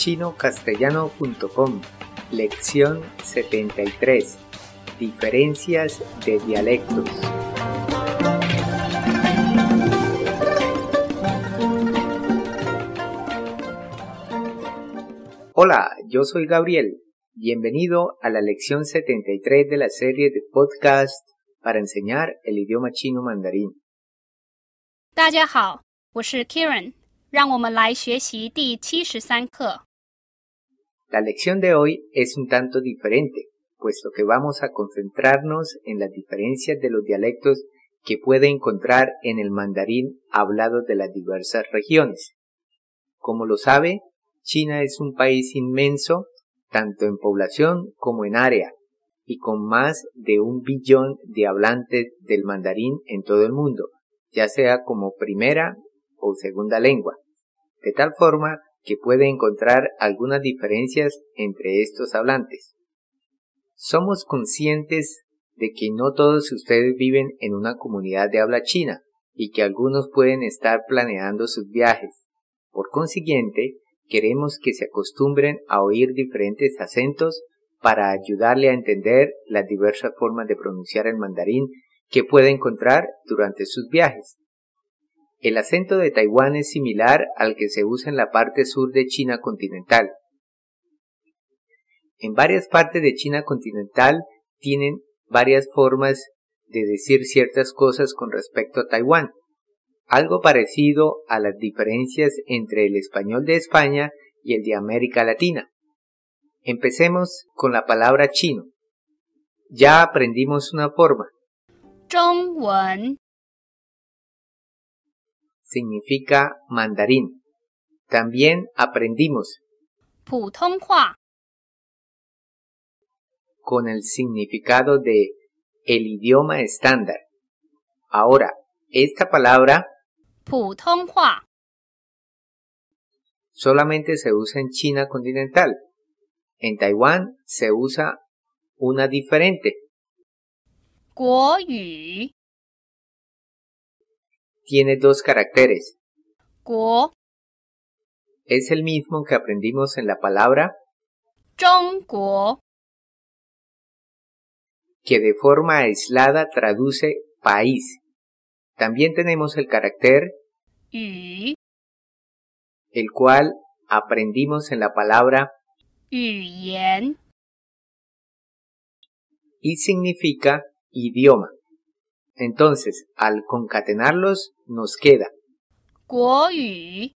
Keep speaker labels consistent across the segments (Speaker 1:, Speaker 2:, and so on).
Speaker 1: chinocastellano.com Lección 73 Diferencias de dialectos Hola, yo soy Gabriel. Bienvenido a la lección 73 de la serie de podcast para enseñar el idioma chino mandarín.
Speaker 2: 大家好，我是 Kieran，让我们来学习第七十三课。
Speaker 1: La lección de hoy es un tanto diferente, puesto que vamos a concentrarnos en las diferencias de los dialectos que puede encontrar en el mandarín hablado de las diversas regiones. Como lo sabe, China es un país inmenso, tanto en población como en área, y con más de un billón de hablantes del mandarín en todo el mundo, ya sea como primera o segunda lengua, de tal forma que puede encontrar algunas diferencias entre estos hablantes. Somos conscientes de que no todos ustedes viven en una comunidad de habla china y que algunos pueden estar planeando sus viajes. Por consiguiente, queremos que se acostumbren a oír diferentes acentos para ayudarle a entender las diversas formas de pronunciar el mandarín que puede encontrar durante sus viajes. El acento de Taiwán es similar al que se usa en la parte sur de China continental. En varias partes de China continental tienen varias formas de decir ciertas cosas con respecto a Taiwán, algo parecido a las diferencias entre el español de España y el de América Latina. Empecemos con la palabra chino. Ya aprendimos una forma,
Speaker 2: 中文
Speaker 1: significa mandarín. También aprendimos con el significado de el idioma estándar. Ahora, esta palabra solamente se usa en China continental. En Taiwán se usa una diferente tiene dos caracteres.
Speaker 2: Guo.
Speaker 1: Es el mismo que aprendimos en la palabra
Speaker 2: Zhongguo,
Speaker 1: que de forma aislada traduce país. También tenemos el carácter
Speaker 2: yu,
Speaker 1: el cual aprendimos en la palabra
Speaker 2: yuyan
Speaker 1: y significa idioma. Entonces, al concatenarlos, nos queda.
Speaker 2: Guoyu.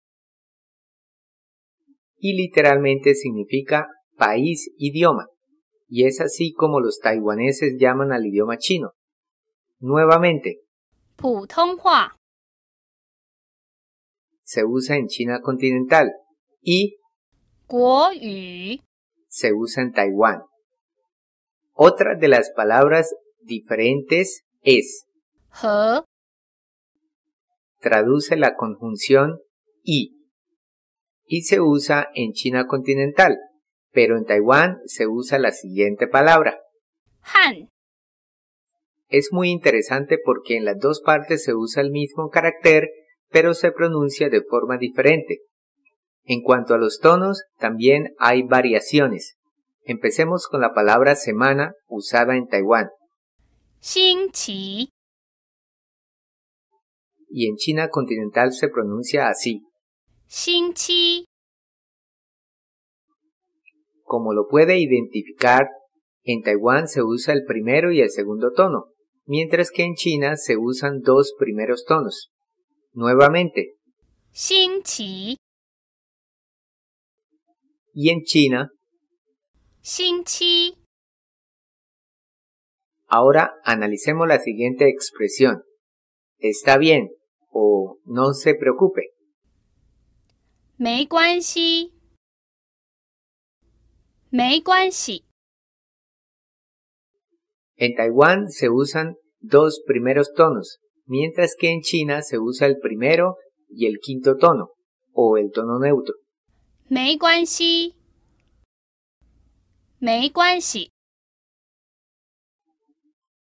Speaker 1: Y literalmente significa país idioma. Y es así como los taiwaneses llaman al idioma chino. Nuevamente.
Speaker 2: Putonghua.
Speaker 1: Se usa en China continental. Y.
Speaker 2: Guoyu.
Speaker 1: Se usa en Taiwán. Otra de las palabras diferentes es
Speaker 2: 和
Speaker 1: traduce la conjunción y y se usa en China continental, pero en Taiwán se usa la siguiente palabra.
Speaker 2: Han.
Speaker 1: Es muy interesante porque en las dos partes se usa el mismo carácter, pero se pronuncia de forma diferente. En cuanto a los tonos, también hay variaciones. Empecemos con la palabra semana usada en Taiwán.
Speaker 2: Xinqi
Speaker 1: y en China continental se pronuncia así.
Speaker 2: Xinchi.
Speaker 1: Como lo puede identificar, en Taiwán se usa el primero y el segundo tono, mientras que en China se usan dos primeros tonos. Nuevamente.
Speaker 2: Xinchi.
Speaker 1: Y en China.
Speaker 2: Xinchi.
Speaker 1: Ahora analicemos la siguiente expresión. Está bien, o no se preocupe.
Speaker 2: 没关系没关系
Speaker 1: En Taiwán se usan dos primeros tonos, mientras que en China se usa el primero y el quinto tono, o el tono neutro.
Speaker 2: 没关系没关系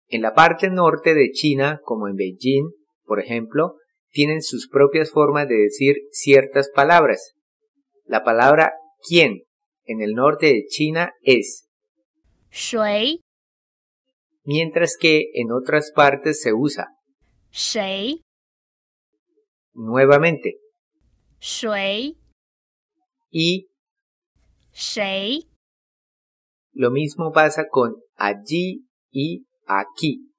Speaker 1: En la parte norte de China, como en Beijing, por ejemplo, tienen sus propias formas de decir ciertas palabras. La palabra quién en el norte de China es
Speaker 2: shui,
Speaker 1: mientras que en otras partes se usa
Speaker 2: shei.
Speaker 1: Nuevamente,
Speaker 2: shui
Speaker 1: y
Speaker 2: shei.
Speaker 1: Lo mismo pasa con allí y aquí.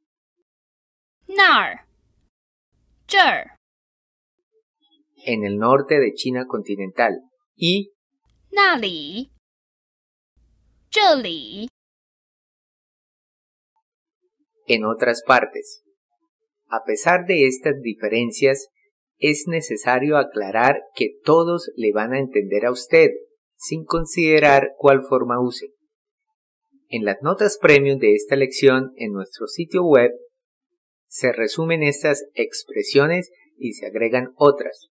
Speaker 2: Nar
Speaker 1: en el norte de China continental y
Speaker 2: Nali.
Speaker 1: En otras partes. A pesar de estas diferencias, es necesario aclarar que todos le van a entender a usted, sin considerar cuál forma use. En las notas premium de esta lección en nuestro sitio web se resumen estas expresiones y se agregan otras